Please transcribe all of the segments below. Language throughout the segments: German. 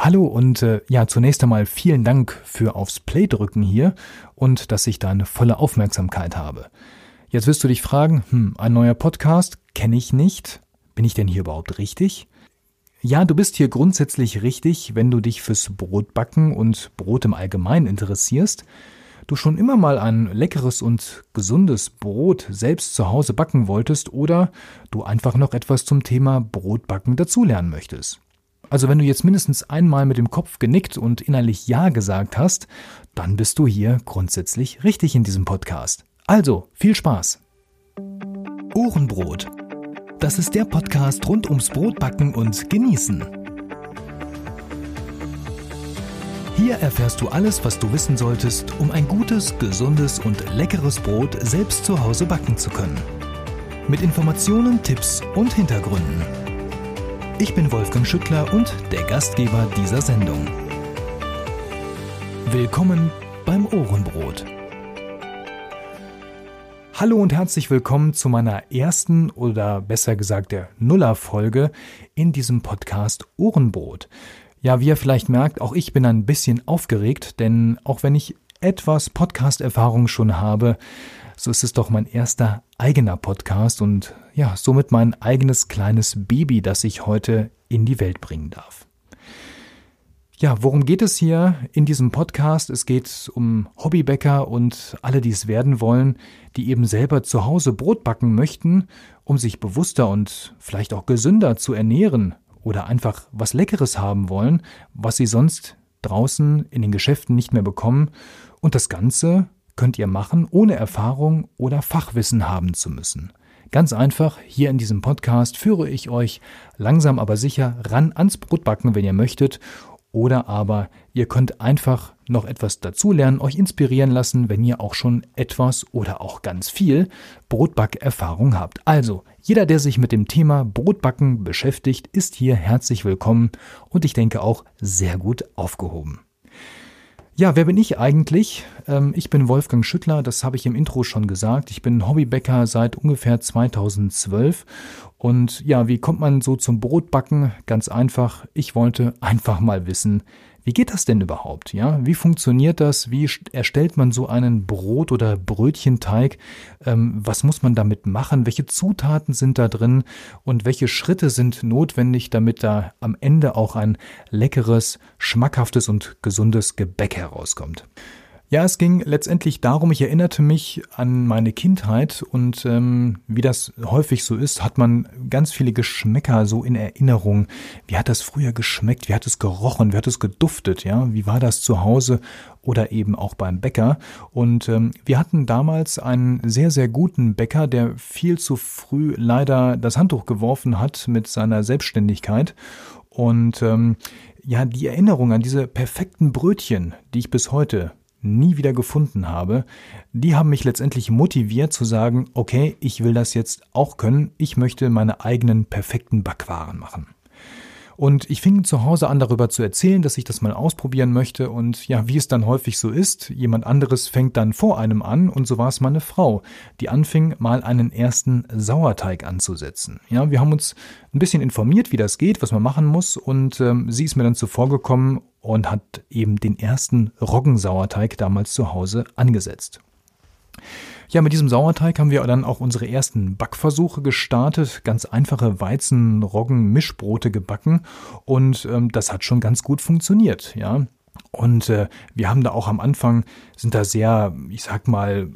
Hallo und äh, ja, zunächst einmal vielen Dank für aufs Play drücken hier und dass ich deine volle Aufmerksamkeit habe. Jetzt wirst du dich fragen, hm, ein neuer Podcast kenne ich nicht. Bin ich denn hier überhaupt richtig? Ja, du bist hier grundsätzlich richtig, wenn du dich fürs Brotbacken und Brot im Allgemeinen interessierst. Du schon immer mal ein leckeres und gesundes Brot selbst zu Hause backen wolltest oder du einfach noch etwas zum Thema Brotbacken dazulernen möchtest. Also wenn du jetzt mindestens einmal mit dem Kopf genickt und innerlich Ja gesagt hast, dann bist du hier grundsätzlich richtig in diesem Podcast. Also, viel Spaß. Ohrenbrot. Das ist der Podcast rund ums Brotbacken und Genießen. Hier erfährst du alles, was du wissen solltest, um ein gutes, gesundes und leckeres Brot selbst zu Hause backen zu können. Mit Informationen, Tipps und Hintergründen. Ich bin Wolfgang Schüttler und der Gastgeber dieser Sendung. Willkommen beim Ohrenbrot. Hallo und herzlich willkommen zu meiner ersten oder besser gesagt der Nuller-Folge in diesem Podcast Ohrenbrot. Ja, wie ihr vielleicht merkt, auch ich bin ein bisschen aufgeregt, denn auch wenn ich etwas Podcast-Erfahrung schon habe, so ist es doch mein erster eigener Podcast und ja, somit mein eigenes kleines Baby, das ich heute in die Welt bringen darf. Ja, worum geht es hier in diesem Podcast? Es geht um Hobbybäcker und alle, die es werden wollen, die eben selber zu Hause Brot backen möchten, um sich bewusster und vielleicht auch gesünder zu ernähren oder einfach was Leckeres haben wollen, was sie sonst draußen in den Geschäften nicht mehr bekommen. Und das Ganze könnt ihr machen, ohne Erfahrung oder Fachwissen haben zu müssen. Ganz einfach, hier in diesem Podcast führe ich euch langsam aber sicher ran ans Brotbacken, wenn ihr möchtet, oder aber ihr könnt einfach noch etwas dazulernen, euch inspirieren lassen, wenn ihr auch schon etwas oder auch ganz viel Brotbackerfahrung habt. Also, jeder, der sich mit dem Thema Brotbacken beschäftigt, ist hier herzlich willkommen und ich denke auch sehr gut aufgehoben. Ja, wer bin ich eigentlich? Ähm, ich bin Wolfgang Schüttler, das habe ich im Intro schon gesagt. Ich bin Hobbybäcker seit ungefähr 2012. Und ja, wie kommt man so zum Brotbacken? Ganz einfach, ich wollte einfach mal wissen, wie geht das denn überhaupt? Ja, wie funktioniert das? Wie erstellt man so einen Brot- oder Brötchenteig? Ähm, was muss man damit machen? Welche Zutaten sind da drin? Und welche Schritte sind notwendig, damit da am Ende auch ein leckeres, schmackhaftes und gesundes Gebäck herauskommt? Ja, es ging letztendlich darum, ich erinnerte mich an meine Kindheit und ähm, wie das häufig so ist, hat man ganz viele Geschmäcker so in Erinnerung. Wie hat das früher geschmeckt? Wie hat es gerochen? Wie hat es geduftet? Ja, wie war das zu Hause oder eben auch beim Bäcker? Und ähm, wir hatten damals einen sehr, sehr guten Bäcker, der viel zu früh leider das Handtuch geworfen hat mit seiner Selbstständigkeit. Und ähm, ja, die Erinnerung an diese perfekten Brötchen, die ich bis heute nie wieder gefunden habe, die haben mich letztendlich motiviert zu sagen, okay, ich will das jetzt auch können, ich möchte meine eigenen perfekten Backwaren machen. Und ich fing zu Hause an, darüber zu erzählen, dass ich das mal ausprobieren möchte. Und ja, wie es dann häufig so ist, jemand anderes fängt dann vor einem an. Und so war es meine Frau, die anfing, mal einen ersten Sauerteig anzusetzen. Ja, wir haben uns ein bisschen informiert, wie das geht, was man machen muss. Und ähm, sie ist mir dann zuvor gekommen und hat eben den ersten Roggensauerteig damals zu Hause angesetzt. Ja, mit diesem Sauerteig haben wir dann auch unsere ersten Backversuche gestartet, ganz einfache Weizen-Roggen-Mischbrote gebacken und ähm, das hat schon ganz gut funktioniert, ja. Und äh, wir haben da auch am Anfang, sind da sehr, ich sag mal,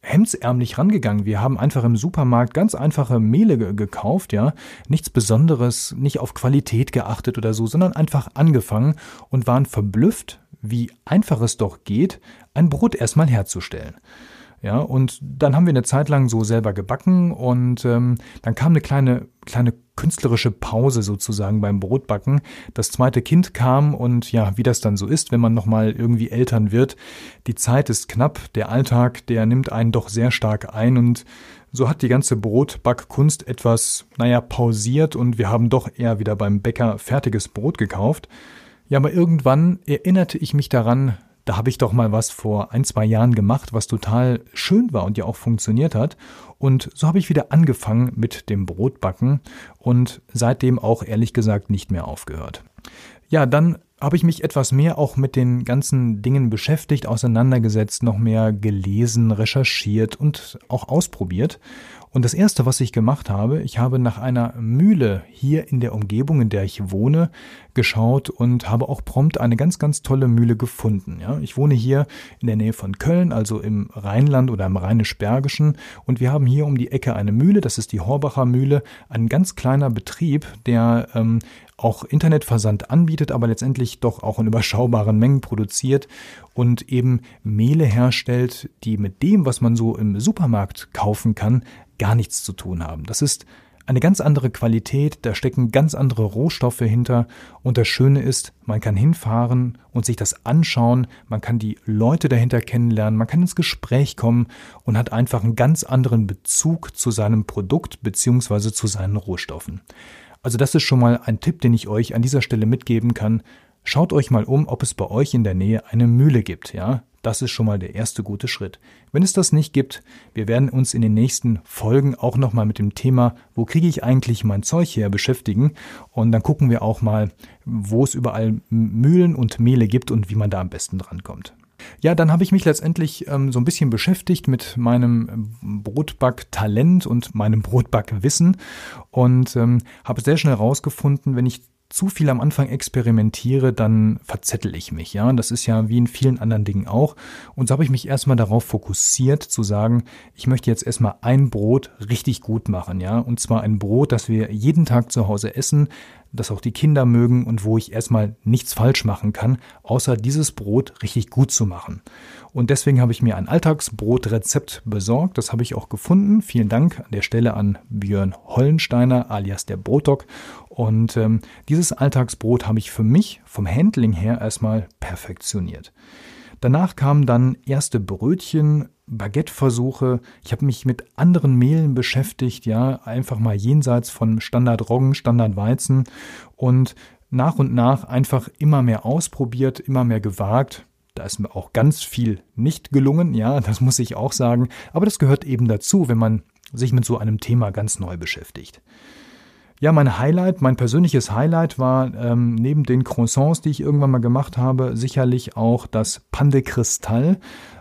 hemdsärmlich rangegangen. Wir haben einfach im Supermarkt ganz einfache Mehle ge gekauft, ja. Nichts Besonderes, nicht auf Qualität geachtet oder so, sondern einfach angefangen und waren verblüfft, wie einfach es doch geht, ein Brot erstmal herzustellen. Ja, und dann haben wir eine Zeit lang so selber gebacken und ähm, dann kam eine kleine, kleine künstlerische Pause sozusagen beim Brotbacken. Das zweite Kind kam und ja, wie das dann so ist, wenn man nochmal irgendwie Eltern wird, die Zeit ist knapp, der Alltag, der nimmt einen doch sehr stark ein und so hat die ganze Brotbackkunst etwas, naja, pausiert und wir haben doch eher wieder beim Bäcker fertiges Brot gekauft. Ja, aber irgendwann erinnerte ich mich daran, da habe ich doch mal was vor ein, zwei Jahren gemacht, was total schön war und ja auch funktioniert hat. Und so habe ich wieder angefangen mit dem Brotbacken und seitdem auch ehrlich gesagt nicht mehr aufgehört. Ja, dann habe ich mich etwas mehr auch mit den ganzen Dingen beschäftigt, auseinandergesetzt, noch mehr gelesen, recherchiert und auch ausprobiert. Und das erste, was ich gemacht habe, ich habe nach einer Mühle hier in der Umgebung, in der ich wohne, geschaut und habe auch prompt eine ganz, ganz tolle Mühle gefunden. Ja, ich wohne hier in der Nähe von Köln, also im Rheinland oder im Rheinisch-Bergischen. Und wir haben hier um die Ecke eine Mühle, das ist die Horbacher Mühle, ein ganz kleiner Betrieb, der ähm, auch Internetversand anbietet, aber letztendlich doch auch in überschaubaren Mengen produziert und eben Mehle herstellt, die mit dem, was man so im Supermarkt kaufen kann, gar nichts zu tun haben. Das ist eine ganz andere Qualität, da stecken ganz andere Rohstoffe hinter und das Schöne ist, man kann hinfahren und sich das anschauen, man kann die Leute dahinter kennenlernen, man kann ins Gespräch kommen und hat einfach einen ganz anderen Bezug zu seinem Produkt beziehungsweise zu seinen Rohstoffen. Also das ist schon mal ein Tipp, den ich euch an dieser Stelle mitgeben kann. Schaut euch mal um, ob es bei euch in der Nähe eine Mühle gibt, ja? Das ist schon mal der erste gute Schritt. Wenn es das nicht gibt, wir werden uns in den nächsten Folgen auch nochmal mit dem Thema, wo kriege ich eigentlich mein Zeug her, beschäftigen. Und dann gucken wir auch mal, wo es überall Mühlen und Mehle gibt und wie man da am besten drankommt. Ja, dann habe ich mich letztendlich ähm, so ein bisschen beschäftigt mit meinem Brotback-Talent und meinem Brotback-Wissen und ähm, habe sehr schnell herausgefunden, wenn ich zu viel am Anfang experimentiere, dann verzettel ich mich, ja. Das ist ja wie in vielen anderen Dingen auch. Und so habe ich mich erstmal darauf fokussiert, zu sagen, ich möchte jetzt erstmal ein Brot richtig gut machen, ja. Und zwar ein Brot, das wir jeden Tag zu Hause essen, das auch die Kinder mögen und wo ich erstmal nichts falsch machen kann, außer dieses Brot richtig gut zu machen. Und deswegen habe ich mir ein Alltagsbrotrezept besorgt. Das habe ich auch gefunden. Vielen Dank an der Stelle an Björn Hollensteiner alias der Brotdoc. Und ähm, dieses Alltagsbrot habe ich für mich vom Handling her erstmal perfektioniert. Danach kamen dann erste Brötchen, Baguette-Versuche. Ich habe mich mit anderen Mehlen beschäftigt, ja, einfach mal jenseits von Standard Roggen, Standard Weizen und nach und nach einfach immer mehr ausprobiert, immer mehr gewagt. Da ist mir auch ganz viel nicht gelungen, ja, das muss ich auch sagen. Aber das gehört eben dazu, wenn man sich mit so einem Thema ganz neu beschäftigt. Ja, mein Highlight, mein persönliches Highlight war ähm, neben den Croissants, die ich irgendwann mal gemacht habe, sicherlich auch das Pande Kristall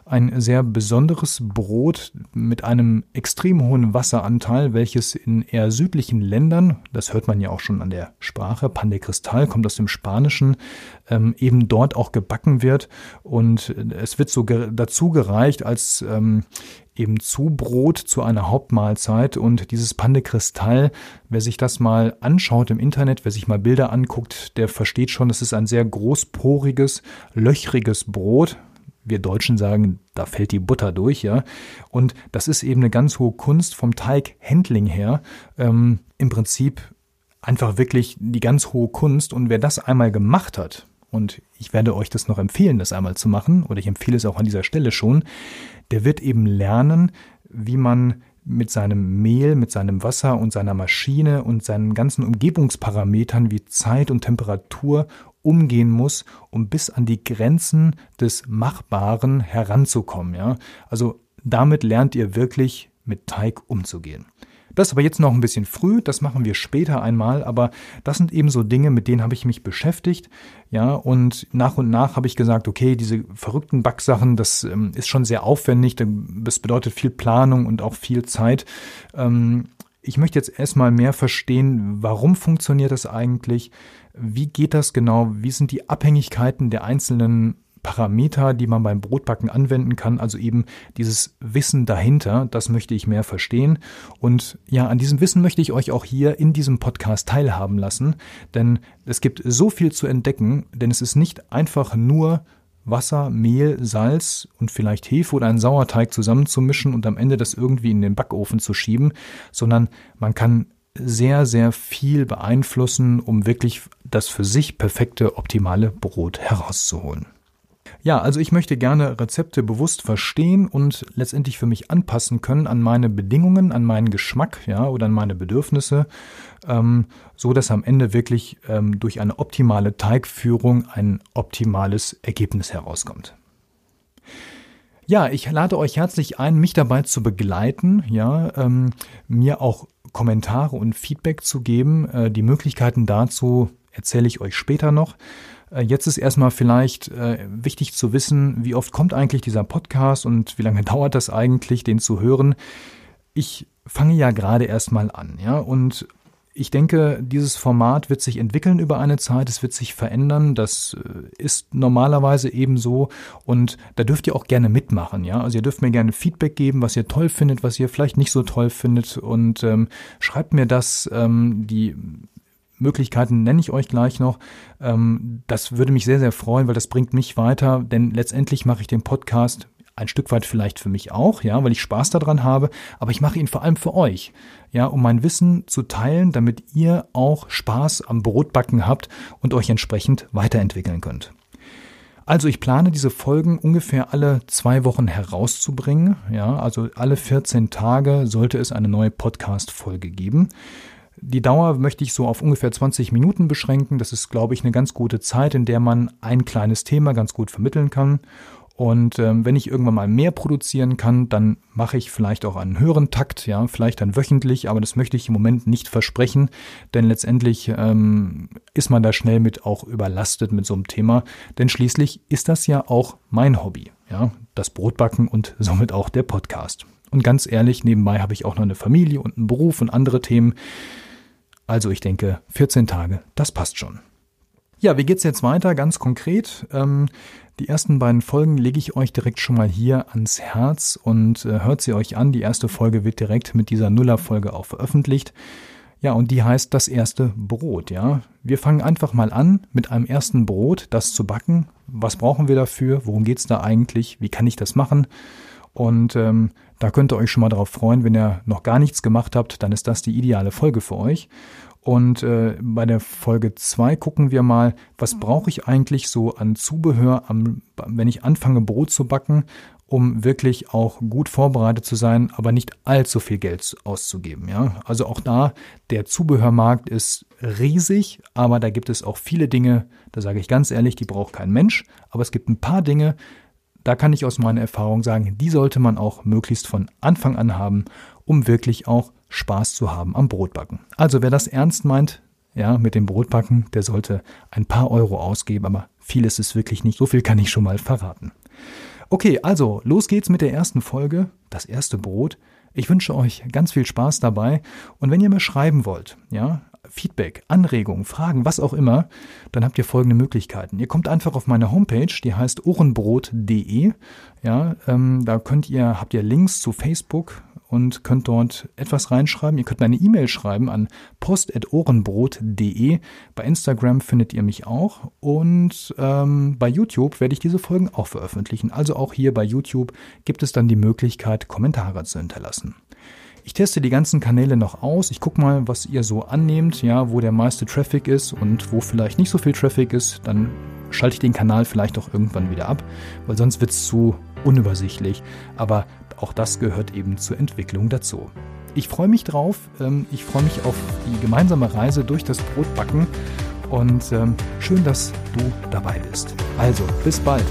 ein sehr besonderes Brot mit einem extrem hohen Wasseranteil, welches in eher südlichen Ländern, das hört man ja auch schon an der Sprache, Pan de Cristal kommt aus dem Spanischen, ähm, eben dort auch gebacken wird. Und es wird so ge dazu gereicht als ähm, eben Zubrot zu einer Hauptmahlzeit und dieses Pan de Cristal, wer sich das mal anschaut im Internet, wer sich mal Bilder anguckt, der versteht schon, das ist ein sehr großporiges, löchriges Brot, wir Deutschen sagen, da fällt die Butter durch, ja. Und das ist eben eine ganz hohe Kunst vom Teighandling her. Ähm, Im Prinzip einfach wirklich die ganz hohe Kunst. Und wer das einmal gemacht hat, und ich werde euch das noch empfehlen, das einmal zu machen, oder ich empfehle es auch an dieser Stelle schon, der wird eben lernen, wie man mit seinem Mehl, mit seinem Wasser und seiner Maschine und seinen ganzen Umgebungsparametern wie Zeit und Temperatur umgehen muss, um bis an die Grenzen des Machbaren heranzukommen. Ja? Also damit lernt ihr wirklich mit Teig umzugehen. Das ist aber jetzt noch ein bisschen früh, das machen wir später einmal, aber das sind eben so Dinge, mit denen habe ich mich beschäftigt, ja, und nach und nach habe ich gesagt, okay, diese verrückten Backsachen, das ähm, ist schon sehr aufwendig, das bedeutet viel Planung und auch viel Zeit. Ähm, ich möchte jetzt erstmal mehr verstehen, warum funktioniert das eigentlich? Wie geht das genau? Wie sind die Abhängigkeiten der einzelnen Parameter, die man beim Brotbacken anwenden kann, also eben dieses Wissen dahinter, das möchte ich mehr verstehen. Und ja, an diesem Wissen möchte ich euch auch hier in diesem Podcast teilhaben lassen, denn es gibt so viel zu entdecken, denn es ist nicht einfach nur Wasser, Mehl, Salz und vielleicht Hefe oder einen Sauerteig zusammenzumischen und am Ende das irgendwie in den Backofen zu schieben, sondern man kann sehr, sehr viel beeinflussen, um wirklich das für sich perfekte, optimale Brot herauszuholen. Ja, also ich möchte gerne Rezepte bewusst verstehen und letztendlich für mich anpassen können an meine Bedingungen, an meinen Geschmack, ja, oder an meine Bedürfnisse, ähm, so dass am Ende wirklich ähm, durch eine optimale Teigführung ein optimales Ergebnis herauskommt. Ja, ich lade euch herzlich ein, mich dabei zu begleiten, ja, ähm, mir auch Kommentare und Feedback zu geben. Äh, die Möglichkeiten dazu erzähle ich euch später noch. Äh, jetzt ist erstmal vielleicht äh, wichtig zu wissen, wie oft kommt eigentlich dieser Podcast und wie lange dauert das eigentlich, den zu hören. Ich fange ja gerade erstmal an, ja, und ich denke, dieses Format wird sich entwickeln über eine Zeit, es wird sich verändern, das äh, ist normalerweise eben so und da dürft ihr auch gerne mitmachen, ja. Also ihr dürft mir gerne Feedback geben, was ihr toll findet, was ihr vielleicht nicht so toll findet und ähm, schreibt mir das, ähm, die Möglichkeiten nenne ich euch gleich noch. Ähm, das würde mich sehr, sehr freuen, weil das bringt mich weiter, denn letztendlich mache ich den Podcast ein Stück weit vielleicht für mich auch, ja, weil ich Spaß daran habe, aber ich mache ihn vor allem für euch, ja, um mein Wissen zu teilen, damit ihr auch Spaß am Brotbacken habt und euch entsprechend weiterentwickeln könnt. Also ich plane diese Folgen ungefähr alle zwei Wochen herauszubringen, ja, also alle 14 Tage sollte es eine neue Podcast-Folge geben. Die Dauer möchte ich so auf ungefähr 20 Minuten beschränken. Das ist, glaube ich, eine ganz gute Zeit, in der man ein kleines Thema ganz gut vermitteln kann. Und ähm, wenn ich irgendwann mal mehr produzieren kann, dann mache ich vielleicht auch einen höheren Takt, ja, vielleicht dann wöchentlich, aber das möchte ich im Moment nicht versprechen, denn letztendlich ähm, ist man da schnell mit auch überlastet mit so einem Thema, denn schließlich ist das ja auch mein Hobby, ja, das Brotbacken und somit auch der Podcast. Und ganz ehrlich, nebenbei habe ich auch noch eine Familie und einen Beruf und andere Themen. Also ich denke, 14 Tage, das passt schon. Ja, wie geht's jetzt weiter? Ganz konkret. Ähm, die ersten beiden Folgen lege ich euch direkt schon mal hier ans Herz und äh, hört sie euch an. Die erste Folge wird direkt mit dieser Nuller-Folge auch veröffentlicht. Ja, und die heißt das erste Brot, ja. Wir fangen einfach mal an mit einem ersten Brot, das zu backen. Was brauchen wir dafür? Worum geht's da eigentlich? Wie kann ich das machen? Und ähm, da könnt ihr euch schon mal darauf freuen, wenn ihr noch gar nichts gemacht habt, dann ist das die ideale Folge für euch. Und äh, bei der Folge 2 gucken wir mal, was brauche ich eigentlich so an Zubehör, am, wenn ich anfange Brot zu backen, um wirklich auch gut vorbereitet zu sein, aber nicht allzu viel Geld auszugeben. Ja? Also auch da, der Zubehörmarkt ist riesig, aber da gibt es auch viele Dinge, da sage ich ganz ehrlich, die braucht kein Mensch, aber es gibt ein paar Dinge, da kann ich aus meiner Erfahrung sagen, die sollte man auch möglichst von Anfang an haben, um wirklich auch Spaß zu haben am Brotbacken. Also wer das ernst meint, ja, mit dem Brotbacken, der sollte ein paar Euro ausgeben, aber viel ist es wirklich nicht. So viel kann ich schon mal verraten. Okay, also los geht's mit der ersten Folge, das erste Brot. Ich wünsche euch ganz viel Spaß dabei und wenn ihr mir schreiben wollt, ja, Feedback, Anregungen, Fragen, was auch immer, dann habt ihr folgende Möglichkeiten. Ihr kommt einfach auf meine Homepage, die heißt ohrenbrot.de. Ja, ähm, da könnt ihr, habt ihr Links zu Facebook, und könnt dort etwas reinschreiben. Ihr könnt eine E-Mail schreiben an post.ohrenbrot.de. Bei Instagram findet ihr mich auch und ähm, bei YouTube werde ich diese Folgen auch veröffentlichen. Also auch hier bei YouTube gibt es dann die Möglichkeit, Kommentare zu hinterlassen. Ich teste die ganzen Kanäle noch aus. Ich gucke mal, was ihr so annehmt, ja, wo der meiste Traffic ist und wo vielleicht nicht so viel Traffic ist. Dann schalte ich den Kanal vielleicht auch irgendwann wieder ab, weil sonst wird es zu unübersichtlich. Aber auch das gehört eben zur Entwicklung dazu. Ich freue mich drauf. Ähm, ich freue mich auf die gemeinsame Reise durch das Brotbacken und ähm, schön, dass du dabei bist. Also, bis bald.